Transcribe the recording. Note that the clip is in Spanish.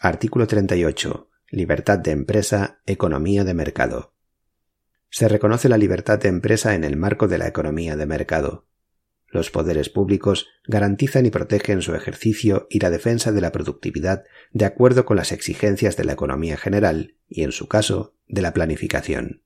Artículo 38. Libertad de empresa, economía de mercado. Se reconoce la libertad de empresa en el marco de la economía de mercado. Los poderes públicos garantizan y protegen su ejercicio y la defensa de la productividad de acuerdo con las exigencias de la economía general y, en su caso, de la planificación.